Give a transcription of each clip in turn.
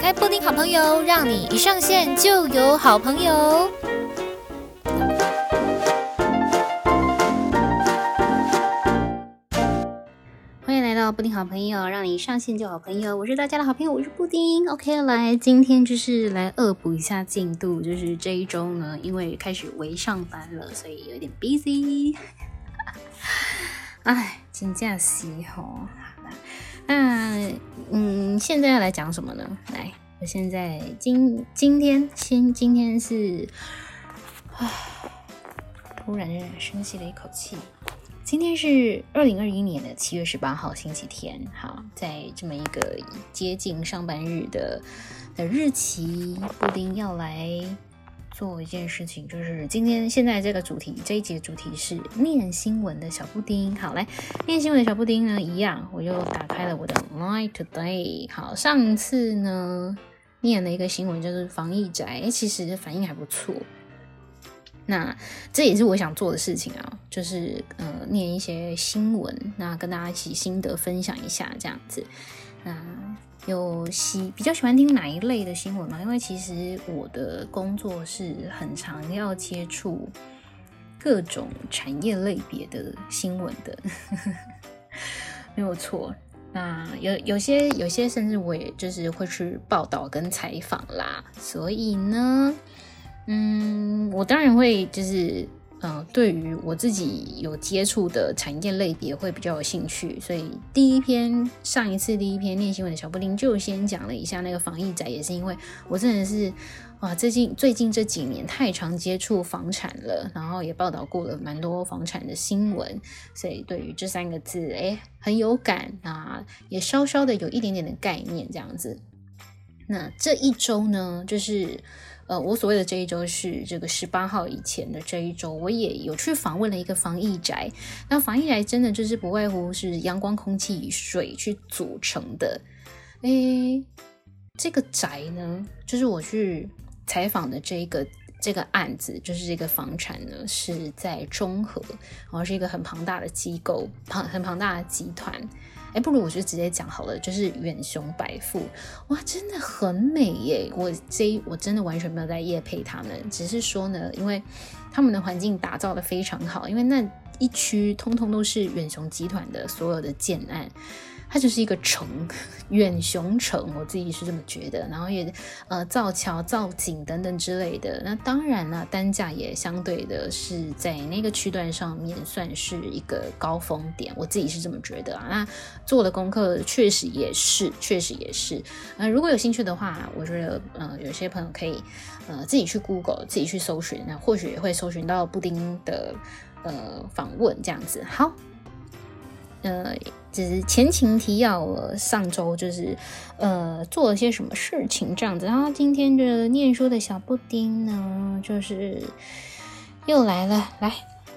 开布丁好朋友，让你一上线就有好朋友。欢迎来到布丁好朋友，让你一上线就好朋友。我是大家的好朋友，我是布丁。OK，来，今天就是来恶补一下进度，就是这一周呢，因为开始微上班了，所以有点 busy。哎，请假是吼。那嗯，现在要来讲什么呢？来，我现在今今天先，今天是啊，突然深吸了一口气。今天是二零二一年的七月十八号，星期天。好，在这么一个接近上班日的的日期，布丁要来。做一件事情，就是今天现在这个主题，这一集的主题是念新闻的小布丁。好，来念新闻的小布丁呢，一样，我又打开了我的 Line Today。好，上次呢念了一个新闻，就是防疫宅，其实反应还不错。那这也是我想做的事情啊，就是呃念一些新闻，那跟大家一起心得分享一下，这样子。嗯。有喜比较喜欢听哪一类的新闻吗？因为其实我的工作是很常要接触各种产业类别的新闻的，没有错。那有有些有些甚至我也就是会去报道跟采访啦，所以呢，嗯，我当然会就是。嗯、呃，对于我自己有接触的产业类别会比较有兴趣，所以第一篇上一次第一篇念新闻的小布丁就先讲了一下那个防疫宅，也是因为我真的是哇，最近最近这几年太常接触房产了，然后也报道过了蛮多房产的新闻，所以对于这三个字哎很有感啊，也稍稍的有一点点的概念这样子。那这一周呢，就是。呃，我所谓的这一周是这个十八号以前的这一周，我也有去访问了一个防疫宅。那防疫宅真的就是不外乎是阳光、空气水去组成的。诶，这个宅呢，就是我去采访的这一个这个案子，就是这个房产呢，是在中和，然后是一个很庞大的机构，庞很庞大的集团。哎，不如我就直接讲好了，就是远雄白富，哇，真的很美耶！我这我真的完全没有在夜配他们，只是说呢，因为他们的环境打造的非常好，因为那一区通通都是远雄集团的所有的建案。它就是一个城，远雄城，我自己是这么觉得。然后也呃造桥、造景等等之类的。那当然了，单价也相对的是在那个区段上面算是一个高峰点，我自己是这么觉得啊。那做的功课确实也是，确实也是。呃，如果有兴趣的话，我觉得呃有些朋友可以呃自己去 Google，自己去搜寻，那或许也会搜寻到布丁的呃访问这样子。好。呃，只是前情提要了，上周就是呃做了些什么事情这样子，然后今天的念书的小布丁呢，就是又来了，来，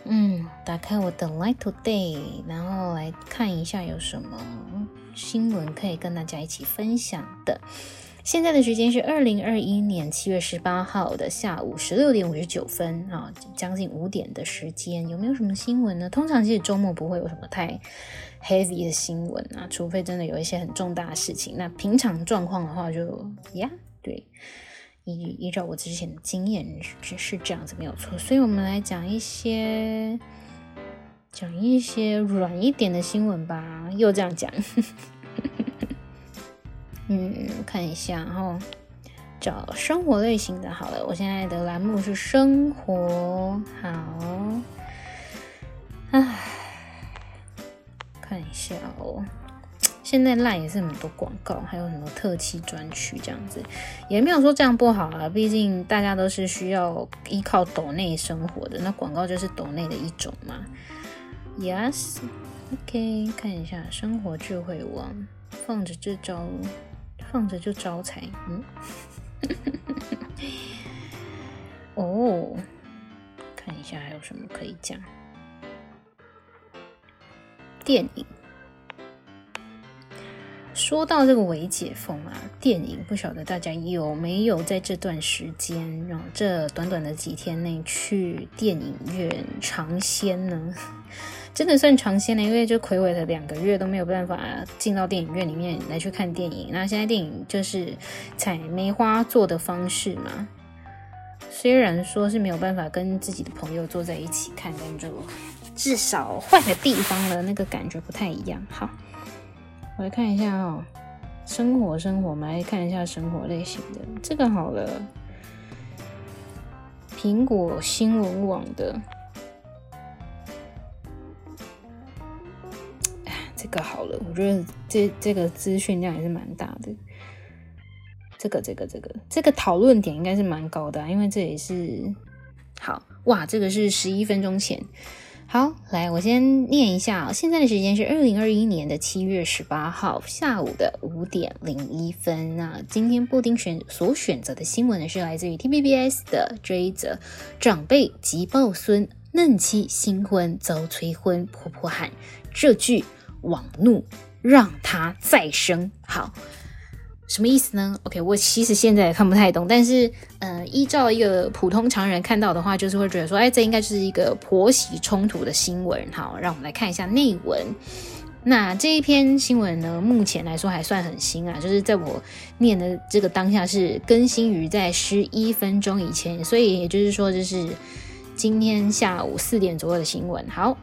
嗯，打开我的 Line Today，然后来看一下有什么新闻可以跟大家一起分享的。现在的时间是二零二一年七月十八号的下午十六点五十九分啊，将近五点的时间，有没有什么新闻呢？通常其实周末不会有什么太 heavy 的新闻啊，除非真的有一些很重大的事情。那平常状况的话就，呀，对，依依照我之前的经验是是这样子没有错。所以我们来讲一些讲一些软一点的新闻吧，又这样讲。嗯，看一下，然后找生活类型的。好了，我现在的栏目是生活。好，唉，看一下哦。现在 LINE 也是很多广告，还有很多特辑专区这样子，也没有说这样不好啊。毕竟大家都是需要依靠抖内生活的，那广告就是抖内的一种嘛。Yes，OK，看一下生活智慧网，放着这招。放着就招财，嗯，哦，看一下还有什么可以讲。电影，说到这个微解封啊，电影不晓得大家有没有在这段时间，然后这短短的几天内去电影院尝鲜呢？真的算尝鲜了，因为就睽违了两个月都没有办法进到电影院里面来去看电影。那现在电影就是采梅花座的方式嘛，虽然说是没有办法跟自己的朋友坐在一起看，但就至少换个地方了，那个感觉不太一样。好，我来看一下哦，生活生活，我们来看一下生活类型的这个好了，苹果新闻网的。这个好了，我觉得这这个资讯量也是蛮大的。这个这个这个这个讨论点应该是蛮高的，因为这也是好哇，这个是十一分钟前。好，来我先念一下，现在的时间是二零二一年的七月十八号下午的五点零一分。那今天布丁选所选择的新闻呢，是来自于 TVBS 的这一则：长辈急抱孙，嫩妻新婚遭催婚，婆婆喊这句。网怒让他再生，好，什么意思呢？OK，我其实现在也看不太懂，但是呃，依照一个普通常人看到的话，就是会觉得说，哎，这应该就是一个婆媳冲突的新闻。好，让我们来看一下内文。那这一篇新闻呢，目前来说还算很新啊，就是在我念的这个当下是更新于在十一分钟以前，所以也就是说，这是今天下午四点左右的新闻。好。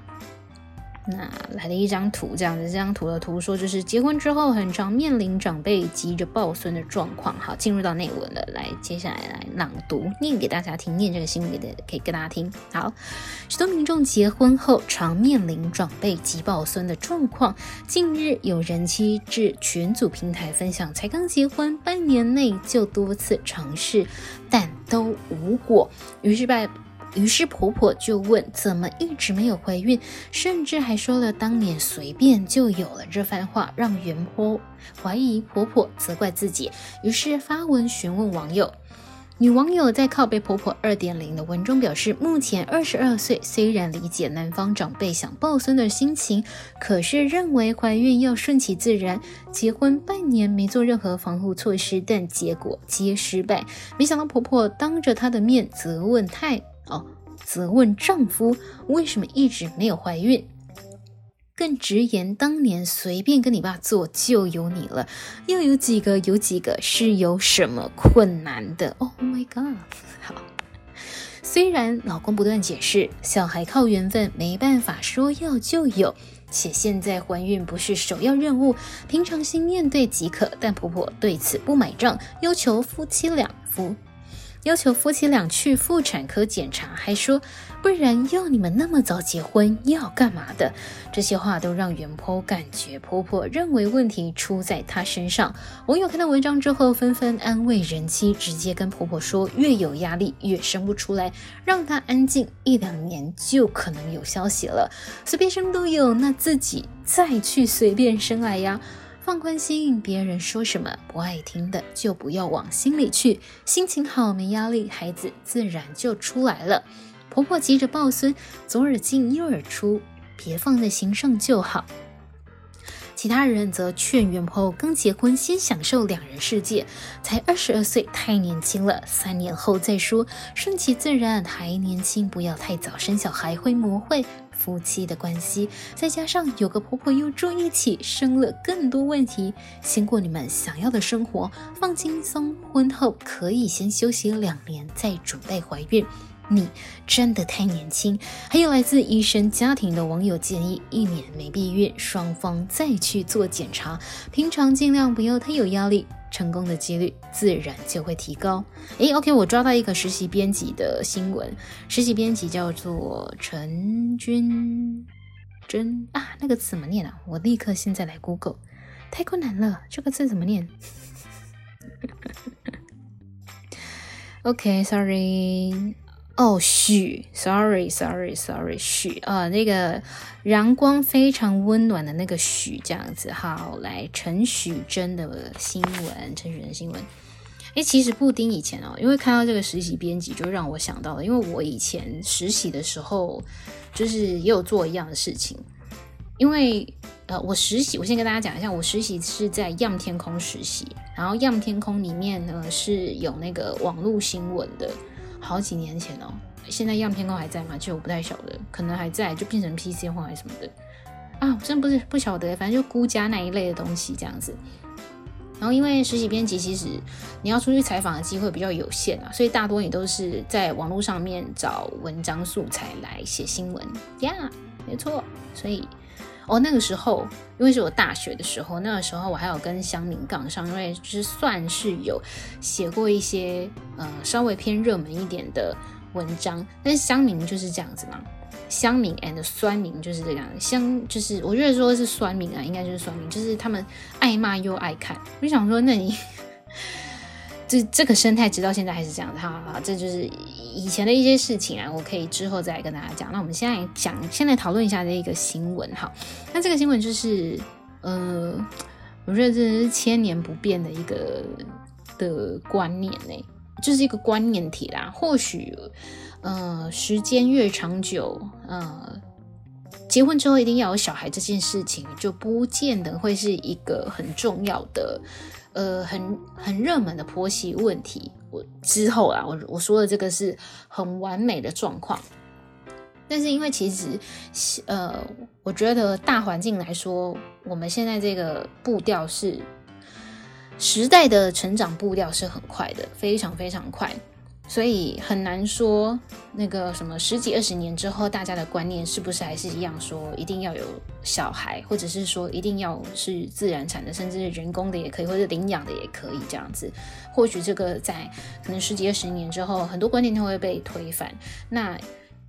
那来了一张图，这样子，这张图的图说就是结婚之后很常面临长辈急着抱孙的状况。好，进入到内文了，来，接下来来朗读，念给大家听，念这个新闻给的，可以跟大家听。好，许多民众结婚后常面临长辈急抱孙的状况。近日有人妻至群组平台分享，才刚结婚半年内就多次尝试，但都无果，于是拜。于是婆婆就问：“怎么一直没有怀孕？”甚至还说了当年随便就有了这番话，让原婆怀疑婆婆责怪自己。于是发文询问网友。女网友在靠背婆婆二点零的文中表示：“目前二十二岁，虽然理解男方长辈想抱孙的心情，可是认为怀孕要顺其自然。结婚半年没做任何防护措施，但结果皆失败。没想到婆婆当着她的面责问太。”哦，责问丈夫为什么一直没有怀孕，更直言当年随便跟你爸做就有你了，要有几个有几个是有什么困难的？Oh my god！好，虽然老公不断解释小孩靠缘分，没办法说要就有，且现在怀孕不是首要任务，平常心面对即可，但婆婆对此不买账，要求夫妻两夫。要求夫妻俩去妇产科检查，还说不然要你们那么早结婚要干嘛的？这些话都让袁坡感觉婆婆认为问题出在她身上。网友看到文章之后纷纷安慰人妻，直接跟婆婆说越有压力越生不出来，让她安静一两年就可能有消息了。随便生都有，那自己再去随便生来呀。放宽心，别人说什么不爱听的就不要往心里去。心情好，没压力，孩子自然就出来了。婆婆急着抱孙，左耳进右耳出，别放在心上就好。其他人则劝原婆刚结婚，先享受两人世界。才二十二岁，太年轻了，三年后再说，顺其自然。还年轻，不要太早生小孩，会磨坏。夫妻的关系，再加上有个婆婆又住一起，生了更多问题。先过你们想要的生活，放轻松。婚后可以先休息两年，再准备怀孕。你真的太年轻。还有来自医生家庭的网友建议，一年没避孕，双方再去做检查。平常尽量不要太有压力。成功的几率自然就会提高。诶，OK，我抓到一个实习编辑的新闻，实习编辑叫做陈君真啊，那个字怎么念啊？我立刻现在来 Google，太困难了，这个字怎么念？OK，Sorry。哦，许，sorry，sorry，sorry，许啊，那个阳光非常温暖的那个许，这样子，好，来陈许真的新闻，陈许真的新闻。诶，其实布丁以前哦，因为看到这个实习编辑，就让我想到了，因为我以前实习的时候，就是也有做一样的事情。因为呃，我实习，我先跟大家讲一下，我实习是在样天空实习，然后样天空里面呢是有那个网络新闻的。好几年前哦，现在样天空还在吗？其实我不太晓得，可能还在，就变成 PC 化还是什么的啊，我真不是不晓得，反正就孤家那一类的东西这样子。然后因为实习编辑其实你要出去采访的机会比较有限啊，所以大多也都是在网络上面找文章素材来写新闻呀没错。所以哦那个时候，因为是我大学的时候，那个时候我还有跟乡民杠上，因为就是算是有写过一些呃稍微偏热门一点的文章，但是乡民就是这样子嘛。乡民 and 酸民就是这样，乡就是我觉得说是酸民啊，应该就是酸民，就是他们爱骂又爱看。我就想说，那你这这个生态直到现在还是这样的，好，这就是以前的一些事情啊，我可以之后再跟大家讲。那我们现在讲，现在讨论一下这一个新闻哈。那这个新闻就是，呃，我觉得这是千年不变的一个的观念呢，就是一个观念体啦，或许。呃，时间越长久，呃，结婚之后一定要有小孩这件事情，就不见得会是一个很重要的，呃，很很热门的婆媳问题。我之后啊，我我说的这个是很完美的状况，但是因为其实，呃，我觉得大环境来说，我们现在这个步调是时代的成长步调是很快的，非常非常快。所以很难说那个什么十几二十年之后，大家的观念是不是还是一样，说一定要有小孩，或者是说一定要是自然产的，甚至是人工的也可以，或者领养的也可以这样子。或许这个在可能十几二十年之后，很多观念都会被推翻。那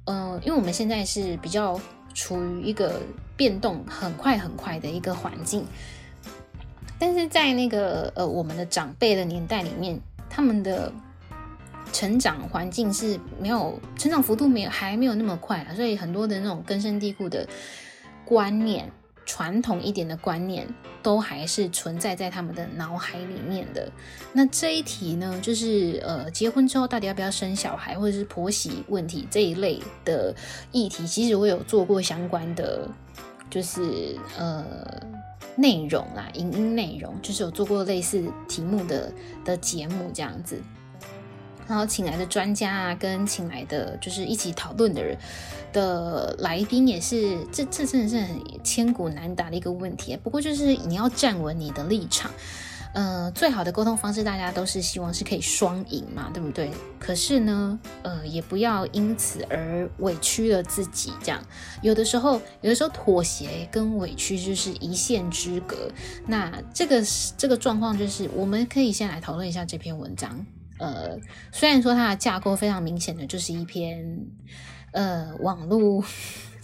嗯、呃，因为我们现在是比较处于一个变动很快很快的一个环境，但是在那个呃我们的长辈的年代里面，他们的。成长环境是没有成长幅度没有还没有那么快啊，所以很多的那种根深蒂固的观念、传统一点的观念都还是存在在他们的脑海里面的。那这一题呢，就是呃，结婚之后到底要不要生小孩，或者是婆媳问题这一类的议题，其实我有做过相关的，就是呃内容啊，影音内容，就是有做过类似题目的的节目这样子。然后请来的专家啊，跟请来的就是一起讨论的人的来宾也是，这这真的是很千古难答的一个问题。不过就是你要站稳你的立场，呃，最好的沟通方式大家都是希望是可以双赢嘛，对不对？可是呢，呃，也不要因此而委屈了自己。这样有的时候，有的时候妥协跟委屈就是一线之隔。那这个这个状况就是，我们可以先来讨论一下这篇文章。呃，虽然说它的架构非常明显的就是一篇呃网络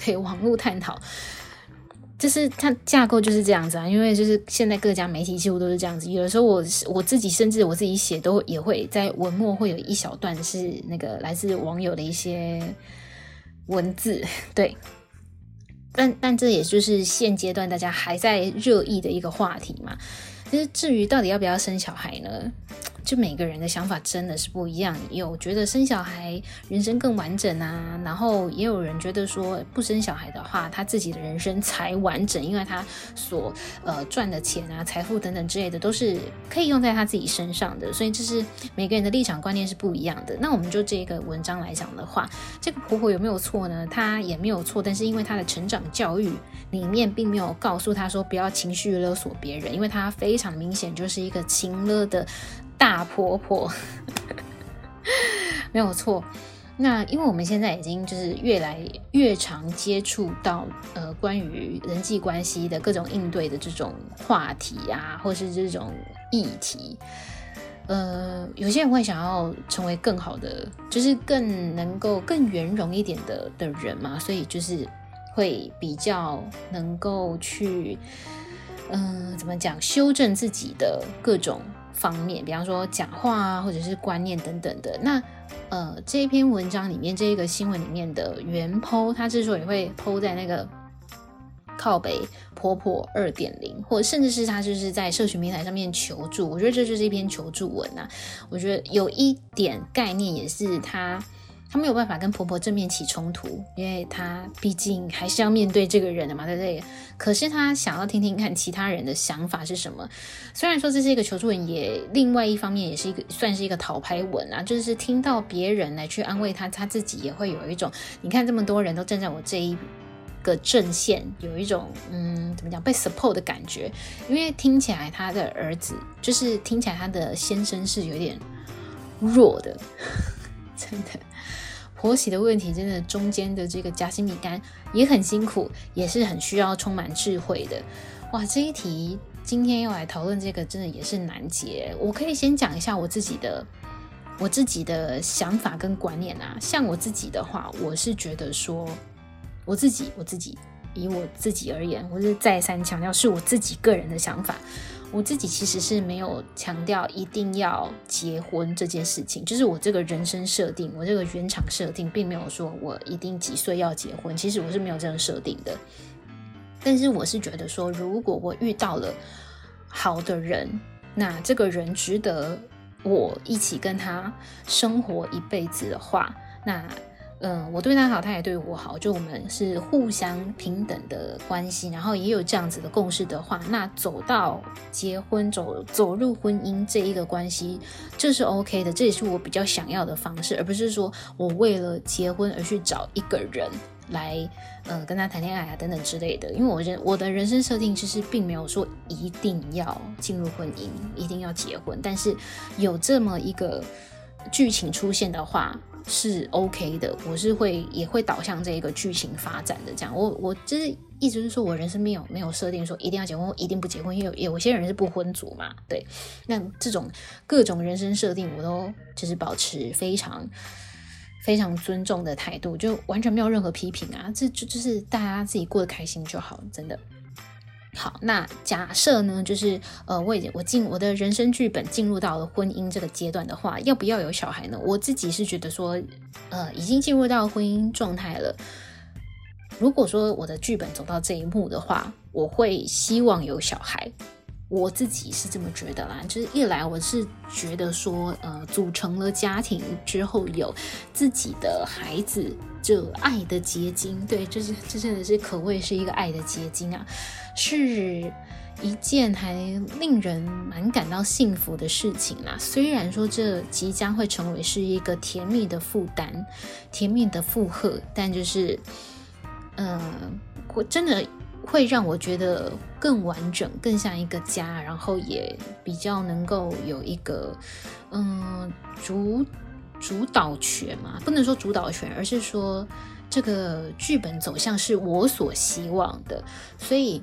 对网络探讨，就是它架构就是这样子啊，因为就是现在各家媒体几乎都是这样子，有的时候我我自己甚至我自己写都也会在文末会有一小段是那个来自网友的一些文字，对，但但这也就是现阶段大家还在热议的一个话题嘛。就是至于到底要不要生小孩呢？就每个人的想法真的是不一样，有觉得生小孩人生更完整啊，然后也有人觉得说不生小孩的话，他自己的人生才完整，因为他所呃赚的钱啊、财富等等之类的都是可以用在他自己身上的，所以这是每个人的立场观念是不一样的。那我们就这个文章来讲的话，这个婆婆有没有错呢？她也没有错，但是因为她的成长教育里面并没有告诉她说不要情绪勒索别人，因为她非常明显就是一个情勒的。大婆婆 没有错，那因为我们现在已经就是越来越常接触到呃关于人际关系的各种应对的这种话题啊，或是这种议题，呃，有些人会想要成为更好的，就是更能够更圆融一点的的人嘛，所以就是会比较能够去嗯、怎么讲，修正自己的各种。方面，比方说讲话啊，或者是观念等等的。那呃，这一篇文章里面，这一个新闻里面的原 po，他之所以会剖在那个靠北婆婆二点零，或甚至是他就是在社群平台上面求助，我觉得这就是一篇求助文啊。我觉得有一点概念，也是他她没有办法跟婆婆正面起冲突，因为她毕竟还是要面对这个人的嘛，对不对？可是她想要听听看其他人的想法是什么。虽然说这是一个求助文，也另外一方面也是一个算是一个讨拍文啊，就是听到别人来去安慰她，她自己也会有一种，你看这么多人都站在我这一个阵线，有一种嗯，怎么讲被 support 的感觉。因为听起来她的儿子，就是听起来她的先生是有点弱的，真的。婆媳的问题，真的中间的这个夹心饼干也很辛苦，也是很需要充满智慧的。哇，这一题今天要来讨论这个，真的也是难解。我可以先讲一下我自己的我自己的想法跟观念啊。像我自己的话，我是觉得说，我自己我自己以我自己而言，我是再三强调是我自己个人的想法。我自己其实是没有强调一定要结婚这件事情，就是我这个人生设定，我这个原厂设定，并没有说我一定几岁要结婚，其实我是没有这样设定的。但是我是觉得说，如果我遇到了好的人，那这个人值得我一起跟他生活一辈子的话，那。嗯，我对他好，他也对我好，就我们是互相平等的关系，然后也有这样子的共识的话，那走到结婚，走走入婚姻这一个关系，这是 OK 的，这也是我比较想要的方式，而不是说我为了结婚而去找一个人来，嗯，跟他谈恋爱啊等等之类的。因为我人我的人生设定其实并没有说一定要进入婚姻，一定要结婚，但是有这么一个剧情出现的话。是 OK 的，我是会也会导向这一个剧情发展的。这样，我我就是意思是说，我人生没有没有设定说一定要结婚，一定不结婚，因为有有些人是不婚族嘛。对，那这种各种人生设定，我都就是保持非常非常尊重的态度，就完全没有任何批评啊。这就就是大家自己过得开心就好，真的。好，那假设呢，就是呃，我已经我进我的人生剧本进入到了婚姻这个阶段的话，要不要有小孩呢？我自己是觉得说，呃，已经进入到婚姻状态了。如果说我的剧本走到这一幕的话，我会希望有小孩。我自己是这么觉得啦，就是一来我是觉得说，呃，组成了家庭之后有自己的孩子，这爱的结晶，对，这是这真的是可谓是一个爱的结晶啊，是一件还令人蛮感到幸福的事情啦。虽然说这即将会成为是一个甜蜜的负担、甜蜜的负荷，但就是，嗯、呃，我真的。会让我觉得更完整，更像一个家，然后也比较能够有一个嗯主主导权嘛，不能说主导权，而是说这个剧本走向是我所希望的，所以。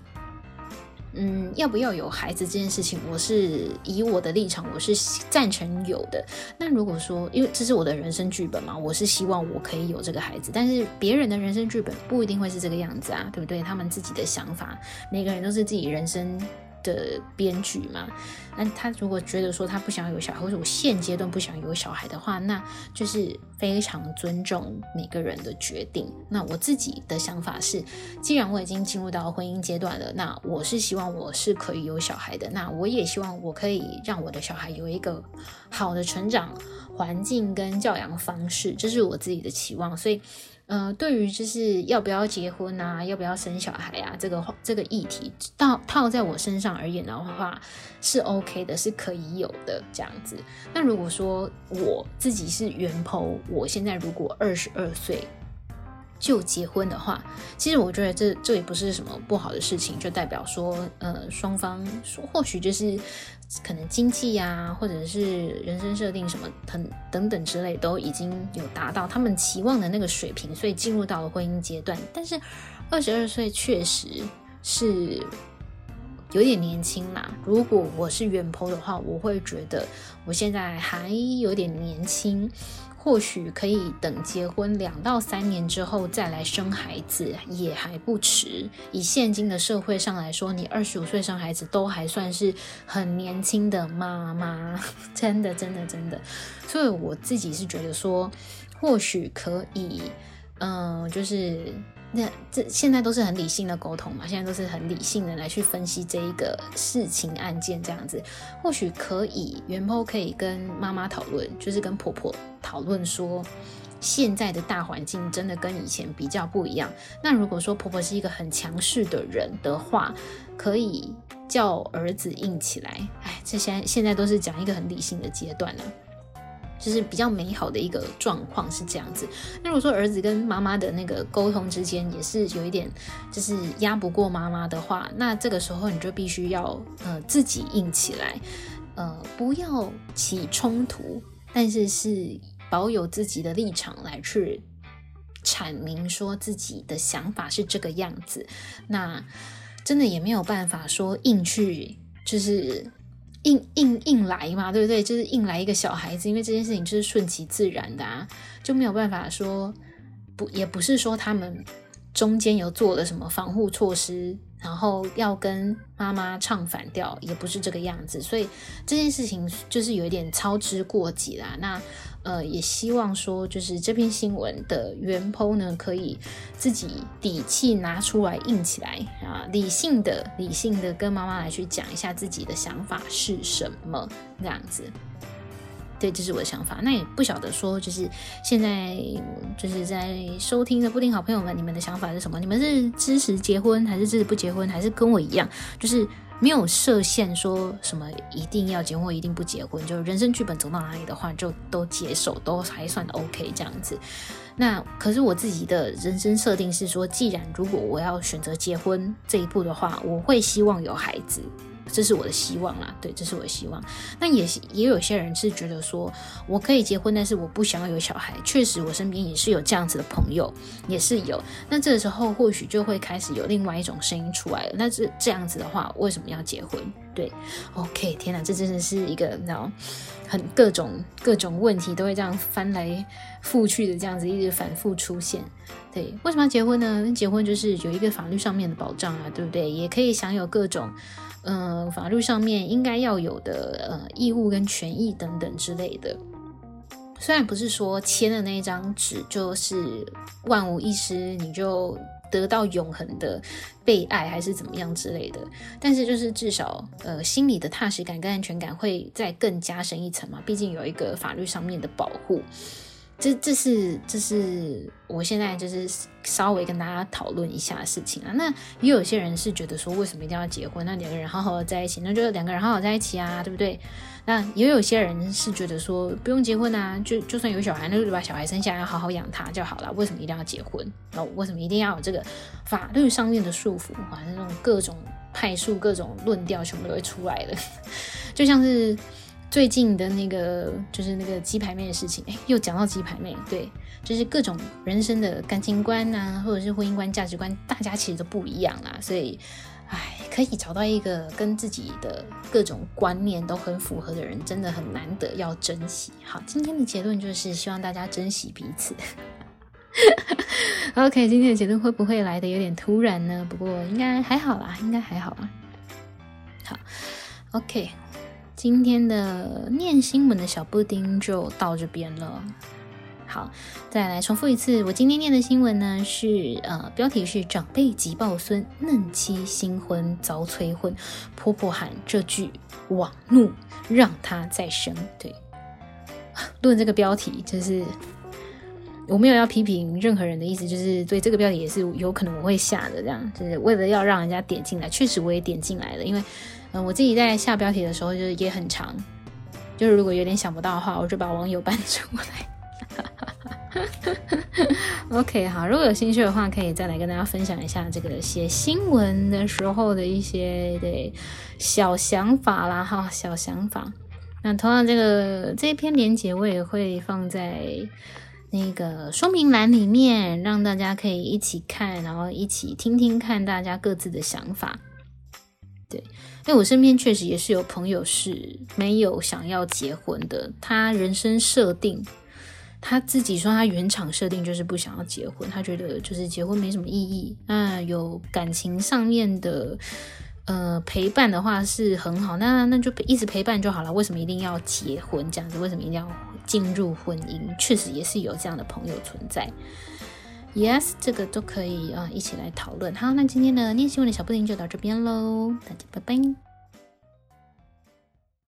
嗯，要不要有孩子这件事情，我是以我的立场，我是赞成有的。那如果说，因为这是我的人生剧本嘛，我是希望我可以有这个孩子，但是别人的人生剧本不一定会是这个样子啊，对不对？他们自己的想法，每个人都是自己人生的编剧嘛，那他如果觉得说他不想有小孩，或者我现阶段不想有小孩的话，那就是非常尊重每个人的决定。那我自己的想法是，既然我已经进入到婚姻阶段了，那我是希望我是可以有小孩的。那我也希望我可以让我的小孩有一个好的成长环境跟教养方式，这是我自己的期望。所以。呃，对于就是要不要结婚啊，要不要生小孩啊，这个这个议题，套套在我身上而言的话，是 OK 的，是可以有的这样子。那如果说我自己是原剖我现在如果二十二岁就结婚的话，其实我觉得这这也不是什么不好的事情，就代表说，呃，双方说或许就是。可能经济呀，或者是人生设定什么等等等之类，都已经有达到他们期望的那个水平，所以进入到了婚姻阶段。但是二十二岁确实是有点年轻啦。如果我是远剖的话，我会觉得我现在还有点年轻。或许可以等结婚两到三年之后再来生孩子，也还不迟。以现今的社会上来说，你二十五岁生孩子都还算是很年轻的妈妈，真的，真的，真的。所以我自己是觉得说，或许可以，嗯、就是。那这现在都是很理性的沟通嘛，现在都是很理性的来去分析这一个事情案件这样子，或许可以原 PO 可以跟妈妈讨论，就是跟婆婆讨论说，现在的大环境真的跟以前比较不一样。那如果说婆婆是一个很强势的人的话，可以叫儿子硬起来。哎，这现现在都是讲一个很理性的阶段了。就是比较美好的一个状况是这样子。那如果说儿子跟妈妈的那个沟通之间也是有一点，就是压不过妈妈的话，那这个时候你就必须要呃自己硬起来，呃不要起冲突，但是是保有自己的立场来去阐明说自己的想法是这个样子。那真的也没有办法说硬去就是。硬硬硬来嘛，对不对？就是硬来一个小孩子，因为这件事情就是顺其自然的啊，就没有办法说不，也不是说他们中间有做了什么防护措施，然后要跟妈妈唱反调，也不是这个样子，所以这件事情就是有一点操之过急啦。那。呃，也希望说，就是这篇新闻的原 po 呢，可以自己底气拿出来硬起来啊，理性的、理性的跟妈妈来去讲一下自己的想法是什么，这样子。对，这是我的想法。那也不晓得说，就是现在就是在收听的布丁好朋友们，你们的想法是什么？你们是支持结婚，还是支持不结婚，还是跟我一样，就是？没有设限，说什么一定要结婚一定不结婚，就是人生剧本走到哪里的话，就都接受，都还算 OK 这样子。那可是我自己的人生设定是说，既然如果我要选择结婚这一步的话，我会希望有孩子。这是我的希望啦，对，这是我的希望。那也也有些人是觉得说，我可以结婚，但是我不想要有小孩。确实，我身边也是有这样子的朋友，也是有。那这个时候或许就会开始有另外一种声音出来了。那这这样子的话，为什么要结婚？对，OK，天哪，这真的是一个你知道，很各种各种问题都会这样翻来覆去的这样子一直反复出现。对，为什么要结婚呢？结婚就是有一个法律上面的保障啊，对不对？也可以享有各种。呃，法律上面应该要有的呃义务跟权益等等之类的，虽然不是说签的那一张纸就是万无一失，你就得到永恒的被爱还是怎么样之类的，但是就是至少呃心里的踏实感跟安全感会再更加深一层嘛，毕竟有一个法律上面的保护。这这是这是我现在就是稍微跟大家讨论一下的事情啊。那也有些人是觉得说，为什么一定要结婚？那两个人好好的在一起，那就两个人好好在一起啊，对不对？那也有些人是觉得说，不用结婚啊，就就算有小孩，那就把小孩生下来，好好养他就好了。为什么一定要结婚？那为什么一定要有这个法律上面的束缚？反正那种各种派数、各种论调，全部都会出来的，就像是。最近的那个就是那个鸡排妹的事情，哎，又讲到鸡排妹，对，就是各种人生的感情观啊，或者是婚姻观、价值观，大家其实都不一样啊，所以，哎，可以找到一个跟自己的各种观念都很符合的人，真的很难得，要珍惜。好，今天的结论就是希望大家珍惜彼此。OK，今天的结论会不会来得有点突然呢？不过应该还好啦，应该还好啦。好，OK。今天的念新闻的小布丁就到这边了。好，再来重复一次，我今天念的新闻呢是呃，标题是长辈急抱孙，嫩妻新婚遭催婚，婆婆喊这句网怒让她再生。对，论这个标题就是我没有要批评任何人的意思，就是对这个标题也是有可能我会下的，这样就是为了要让人家点进来，确实我也点进来了，因为。嗯，我自己在下标题的时候就是也很长，就是如果有点想不到的话，我就把网友搬出来。OK，好，如果有兴趣的话，可以再来跟大家分享一下这个写新闻的时候的一些对小想法啦，哈，小想法。那同样，这个这一篇连结我也会放在那个说明栏里面，让大家可以一起看，然后一起听听看大家各自的想法。对，因为我身边确实也是有朋友是没有想要结婚的。他人生设定，他自己说他原厂设定就是不想要结婚，他觉得就是结婚没什么意义。那有感情上面的呃陪伴的话是很好，那那就一直陪伴就好了。为什么一定要结婚这样子？为什么一定要进入婚姻？确实也是有这样的朋友存在。Yes，这个都可以啊，一起来讨论。好，那今天的念新闻的小布丁就到这边喽，大家拜拜。